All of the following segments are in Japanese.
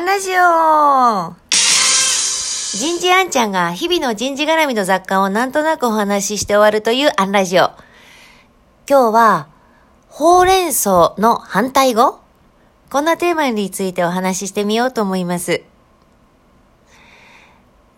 ンラジオ人事アンちゃんが日々の人事絡みの雑貨をなんとなくお話しして終わるというアンラジオ。今日は、ほうれん草の反対語こんなテーマについてお話ししてみようと思います。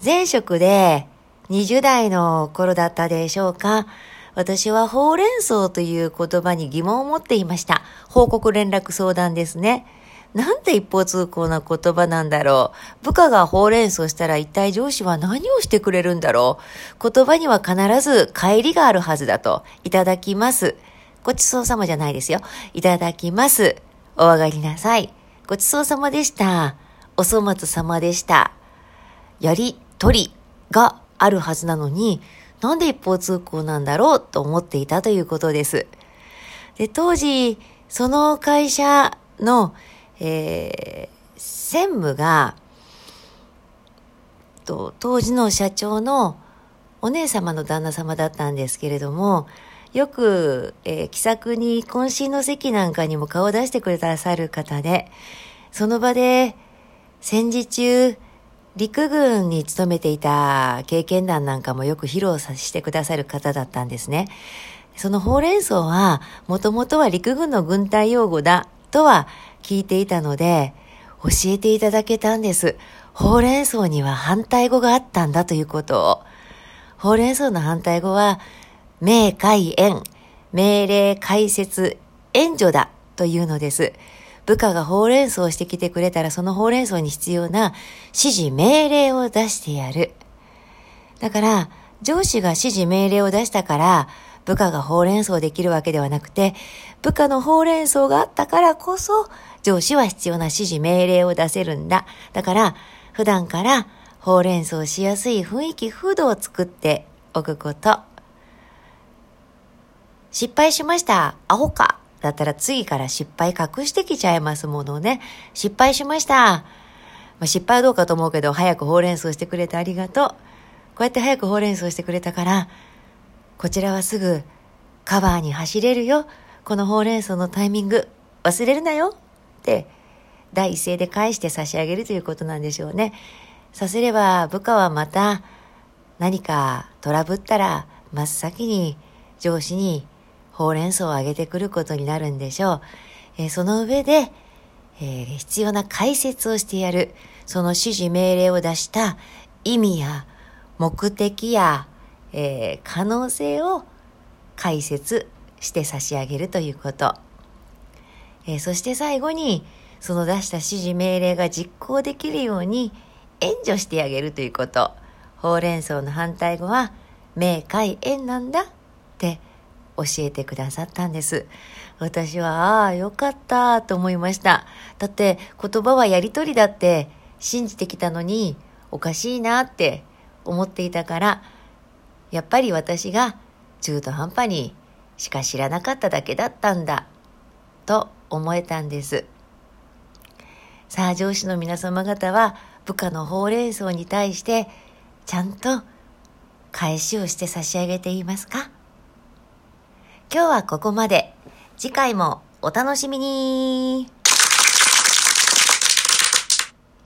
前職で20代の頃だったでしょうか。私はほうれん草という言葉に疑問を持っていました。報告連絡相談ですね。なんて一方通行な言葉なんだろう。部下がほうれん草したら一体上司は何をしてくれるんだろう。言葉には必ず帰りがあるはずだと。いただきます。ごちそうさまじゃないですよ。いただきます。お上がりなさい。ごちそうさまでした。お粗末様でした。やりとりがあるはずなのに、なんで一方通行なんだろうと思っていたということです。で、当時、その会社のえー、専務が、と、当時の社長のお姉様の旦那様だったんですけれども、よく、えー、気さくに懇親の席なんかにも顔を出してくださる方で、その場で戦時中、陸軍に勤めていた経験談なんかもよく披露させてくださる方だったんですね。そのほうれん草は、もともとは陸軍の軍隊用語だとは聞いていたので、教えていただけたんです。ほうれん草には反対語があったんだということを。ほうれん草の反対語は、命解援、命令解説、援助だというのです。部下がほうれん草をしてきてくれたらそのほうれん草に必要な指示命令を出してやる。だから、上司が指示命令を出したから、部下がほうれん草できるわけではなくて、部下のほうれん草があったからこそ、上司は必要な指示命令を出せるんだ。だから、普段からほうれん草しやすい雰囲気、風土を作っておくこと。失敗しました。アホか。だったら次から失敗隠してきちゃいますものね。失敗しました。まあ、失敗はどうかと思うけど、早くほうれん草してくれてありがとう。こうやって早くほうれん草してくれたから、こちらはすぐカバーに走れるよ。このほうれん草のタイミング忘れるなよ。って第一声で返して差し上げるということなんでしょうね。させれば部下はまた何かトラブったら真っ先に上司にほうれん草をあげてくることになるんでしょう。えー、その上で、えー、必要な解説をしてやる。その指示命令を出した意味や目的や、えー、可能性を解説して差し上げるということ。えー、そして最後に、その出した指示命令が実行できるように援助してあげるということ。ほうれん草の反対語は、明快縁なんだって教えてくださったんです。私は、ああ、よかったと思いました。だって言葉はやりとりだって信じてきたのにおかしいなって思っていたから、やっぱり私が中途半端にしか知らなかっただけだったんだと思えたんです。さあ上司の皆様方は部下のほうれん草に対してちゃんと返しをして差し上げていますか？今日はここまで。次回もお楽しみに